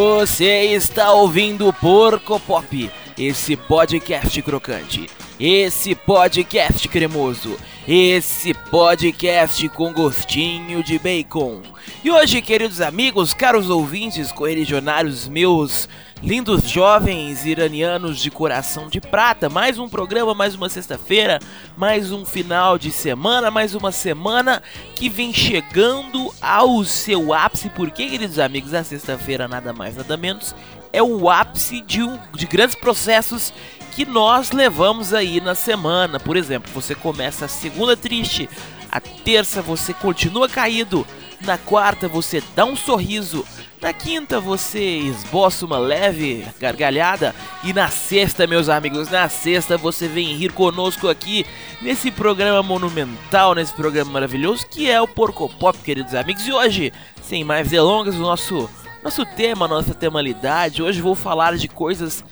Você está ouvindo Porco Pop, esse podcast crocante, esse podcast cremoso, esse podcast com gostinho de bacon. E hoje, queridos amigos, caros ouvintes, correligionários meus, lindos jovens iranianos de coração de prata, mais um programa, mais uma sexta-feira, mais um final de semana, mais uma semana que vem chegando ao seu ápice, porque, queridos amigos, a sexta-feira nada mais nada menos é o ápice de, um, de grandes processos que nós levamos aí na semana. Por exemplo, você começa a segunda triste, a terça você continua caído, na quarta você dá um sorriso, na quinta você esboça uma leve gargalhada e na sexta, meus amigos, na sexta você vem rir conosco aqui nesse programa monumental, nesse programa maravilhoso que é o Porco Pop, queridos amigos. E hoje, sem mais delongas, o nosso nosso tema, nossa temalidade, hoje vou falar de coisas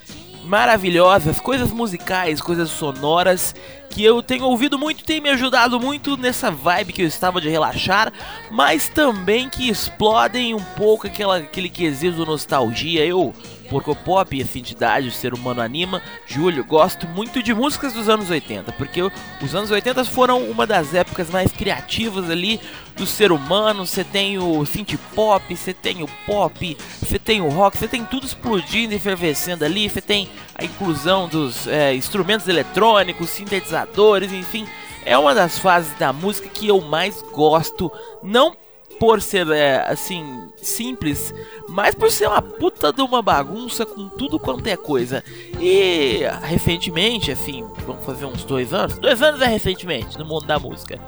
maravilhosas, coisas musicais, coisas sonoras que eu tenho ouvido muito, tem me ajudado muito nessa vibe que eu estava de relaxar, mas também que explodem um pouco aquela, aquele quesito nostalgia. Eu Porco Pop, essa entidade, o ser humano anima. Júlio, gosto muito de músicas dos anos 80, porque os anos 80 foram uma das épocas mais criativas ali do ser humano. Você tem o synth pop, você tem o pop, você tem o rock, você tem tudo explodindo e efervescendo ali. Você tem a inclusão dos é, instrumentos eletrônicos, sintetizadores, enfim. É uma das fases da música que eu mais gosto, não por ser é, assim simples, mas por ser uma puta de uma bagunça com tudo quanto é coisa. E recentemente, assim, vamos fazer uns dois anos, dois anos é recentemente no mundo da música,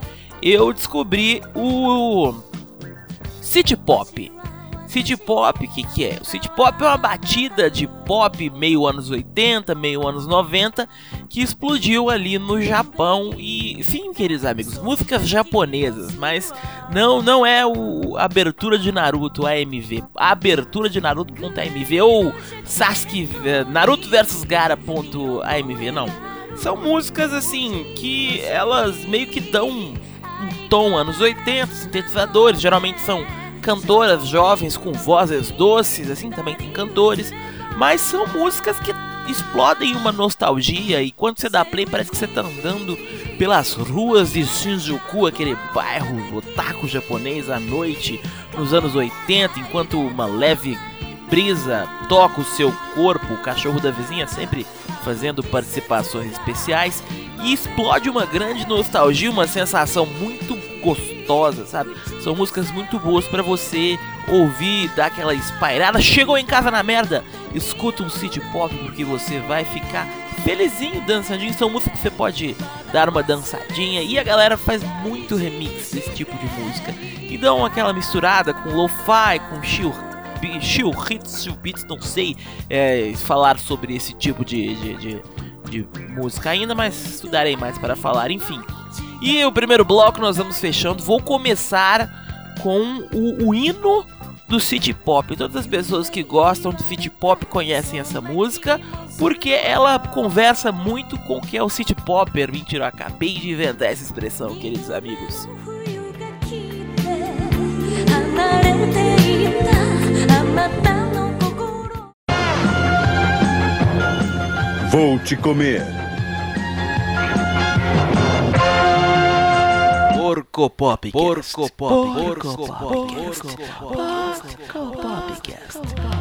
eu descobri o City Pop. City Pop, o que, que é? O City Pop é uma batida de pop meio anos 80, meio anos 90, que explodiu ali no Japão. E, sim, queridos amigos, músicas japonesas, mas não não é o abertura de Naruto AMV. A abertura de Naruto.amv ou Sasuke eh, Naruto vs Gara.amv, não. São músicas assim que elas meio que dão um tom anos 80, sintetizadores, geralmente são cantoras jovens com vozes doces, assim também tem cantores, mas são músicas que explodem uma nostalgia e quando você dá play parece que você tá andando pelas ruas de Shinjuku, aquele bairro otaku japonês à noite nos anos 80, enquanto uma leve brisa toca o seu corpo, o cachorro da vizinha sempre fazendo participações especiais e explode uma grande nostalgia, uma sensação muito gostosa, sabe? São músicas muito boas para você ouvir, dar aquela espairada. Chegou em casa na merda, escuta um city pop porque você vai ficar felizinho dançadinho. São músicas que você pode dar uma dançadinha e a galera faz muito remix desse tipo de música e dão aquela misturada com lo-fi, com chill chill hits, chill beats, não sei é, falar sobre esse tipo de, de, de, de música ainda, mas estudarei mais para falar, enfim. E o primeiro bloco nós vamos fechando. Vou começar com o, o hino do City Pop. Todas as pessoas que gostam de City Pop conhecem essa música porque ela conversa muito com o que é o City Popper. Mentira, eu acabei de inventar essa expressão, queridos amigos. Vou te comer. Porco Pop. Porco Pop. Porco Pop. Porco Pop.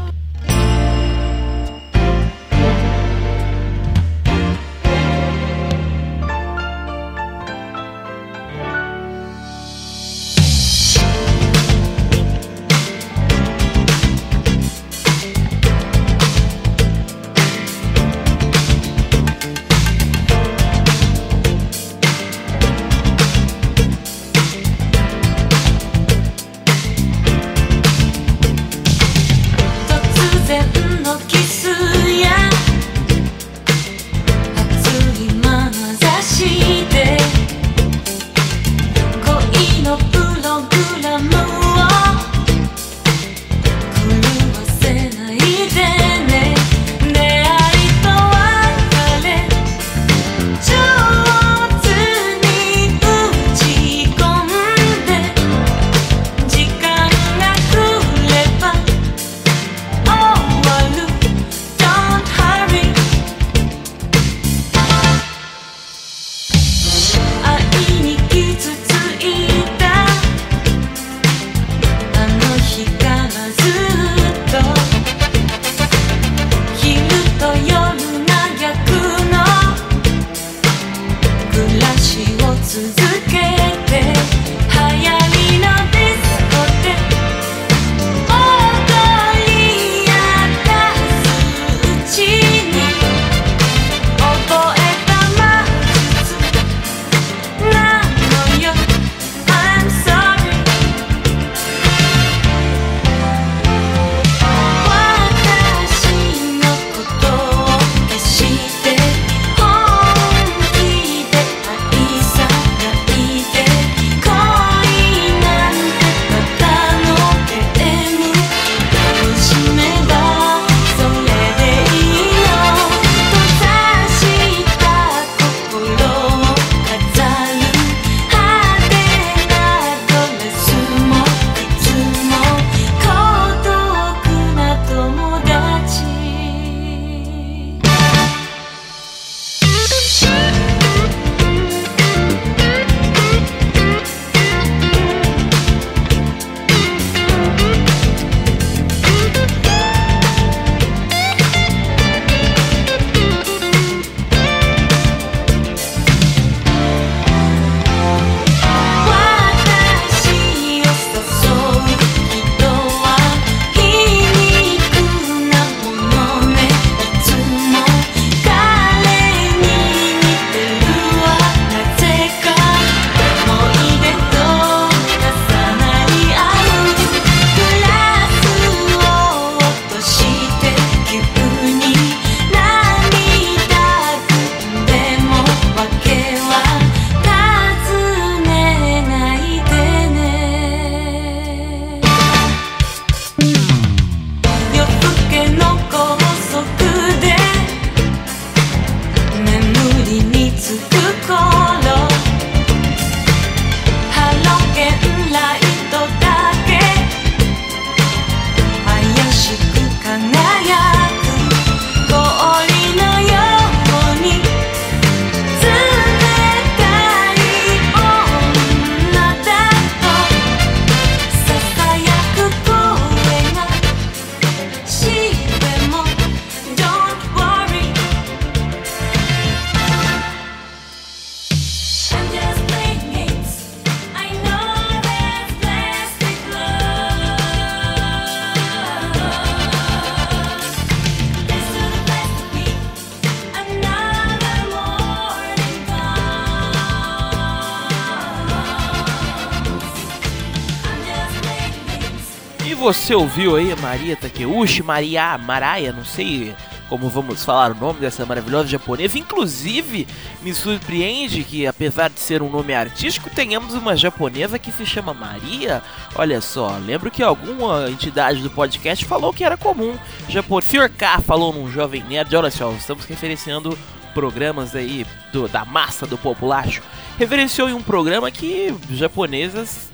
Você ouviu aí Maria Takeuchi, Maria Maraia, não sei como vamos falar o nome dessa maravilhosa japonesa. Inclusive, me surpreende que, apesar de ser um nome artístico, tenhamos uma japonesa que se chama Maria. Olha só, lembro que alguma entidade do podcast falou que era comum. Japão, Sr. K falou num Jovem Nerd, olha só, estamos referenciando programas aí do, da massa do populacho. Referenciou em um programa que japonesas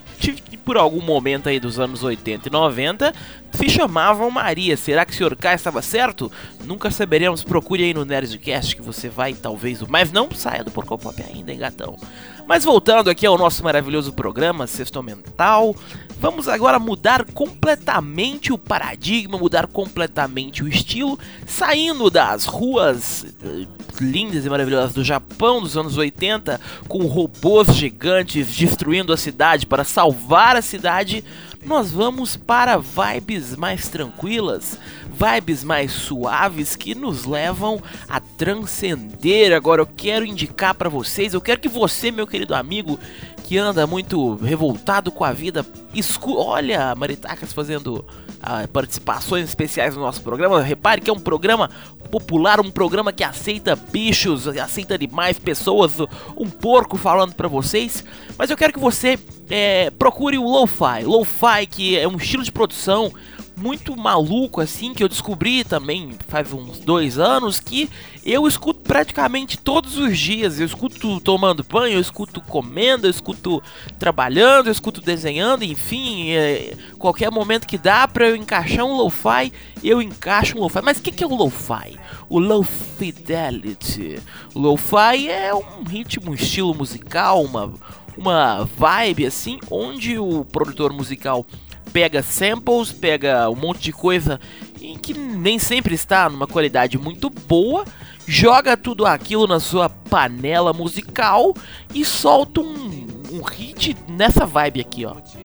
por algum momento aí dos anos 80 e 90 se chamavam Maria. Será que o Sr. K estava certo? Nunca saberemos. Procure aí no Nerdcast que você vai, talvez. Mas não saia do Porco Pop ainda, hein, gatão? Mas voltando aqui ao nosso maravilhoso programa Sexto Mental, vamos agora mudar completamente o paradigma, mudar completamente o estilo, saindo das ruas eh, lindas e maravilhosas do Japão dos anos 80, com robôs gigantes destruindo a cidade para salvar a cidade, nós vamos para vibes mais tranquilas, vibes mais suaves que nos levam a transcender. Agora eu quero indicar para vocês, eu quero que você, meu querido amigo, que anda muito revoltado com a vida, escu olha Maritacas fazendo ah, participações especiais no nosso programa. Repare que é um programa popular, um programa que aceita bichos, aceita animais, pessoas, um porco falando para vocês. Mas eu quero que você é, procure o lo-fi. Lo-fi que é um estilo de produção muito maluco assim que eu descobri também faz uns dois anos que eu escuto praticamente todos os dias. Eu escuto tomando banho, eu escuto comendo, eu escuto trabalhando, eu escuto desenhando, enfim, é, qualquer momento que dá para eu encaixar um lo-fi, eu encaixo um lo-fi. Mas o que, que é o lo-fi? O low fidelity. Lo-fi é um ritmo, um estilo musical, uma uma vibe assim, onde o produtor musical pega samples, pega um monte de coisa em que nem sempre está numa qualidade muito boa, joga tudo aquilo na sua panela musical e solta um, um hit nessa vibe aqui, ó.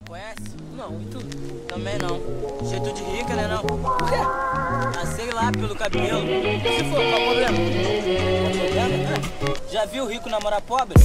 Conhece? Não, tu? Também não. Jeito de rica, né não? Por quê? Ah, sei lá, pelo cabelo. Se for, qual o problema? Qual problema? Já viu rico namorar pobre?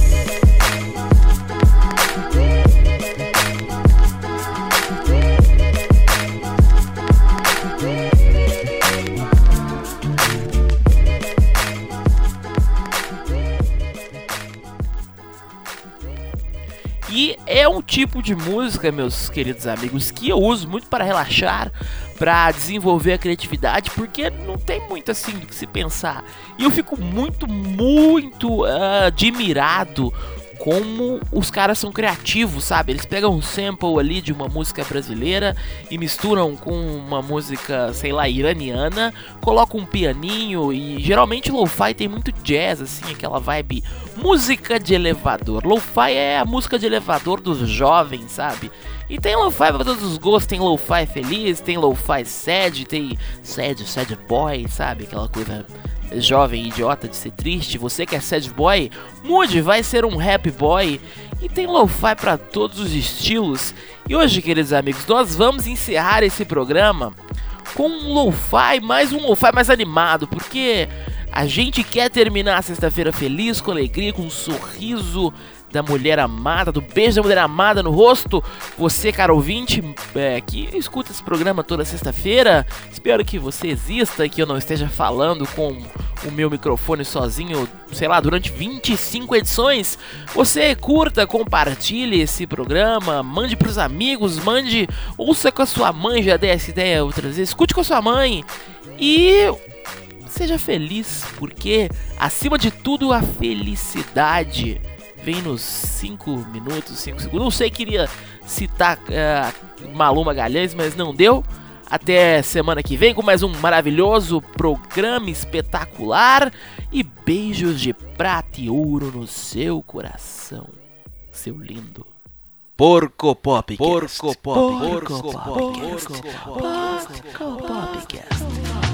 E é um tipo de música, meus queridos amigos, que eu uso muito para relaxar, para desenvolver a criatividade, porque não tem muito assim do que se pensar. E eu fico muito, muito uh, admirado como os caras são criativos, sabe? Eles pegam um sample ali de uma música brasileira e misturam com uma música, sei lá, iraniana, colocam um pianinho e geralmente lo-fi tem muito jazz, assim, aquela vibe música de elevador. Lo-fi é a música de elevador dos jovens, sabe? E tem lo-fi pra todos os gostos, tem lo-fi feliz, tem lo-fi sad, tem sad, sad boy, sabe? Aquela coisa jovem idiota de ser triste, você que é sad boy, mude, vai ser um happy boy. E tem lo-fi para todos os estilos. E hoje, queridos amigos, nós vamos encerrar esse programa com um lo-fi, mais um lo-fi mais animado, porque a gente quer terminar a sexta-feira feliz, com alegria, com um sorriso da mulher amada, do beijo da mulher amada no rosto. Você, cara ouvinte, é, que escuta esse programa toda sexta-feira, espero que você exista e que eu não esteja falando com o meu microfone sozinho, sei lá, durante 25 edições. Você curta, compartilhe esse programa, mande pros amigos, mande, ouça com a sua mãe, já dei essa ideia outras vezes, escute com a sua mãe e seja feliz, porque acima de tudo a felicidade vem nos 5 minutos, 5 segundos. Não sei, queria citar uh, Maluma Galhães, mas não deu. Até semana que vem com mais um maravilhoso programa espetacular. E beijos de prata e ouro no seu coração, seu lindo. Porco Pop. Porco Pop. Porco Pop. Porco Pop. Porco Pop.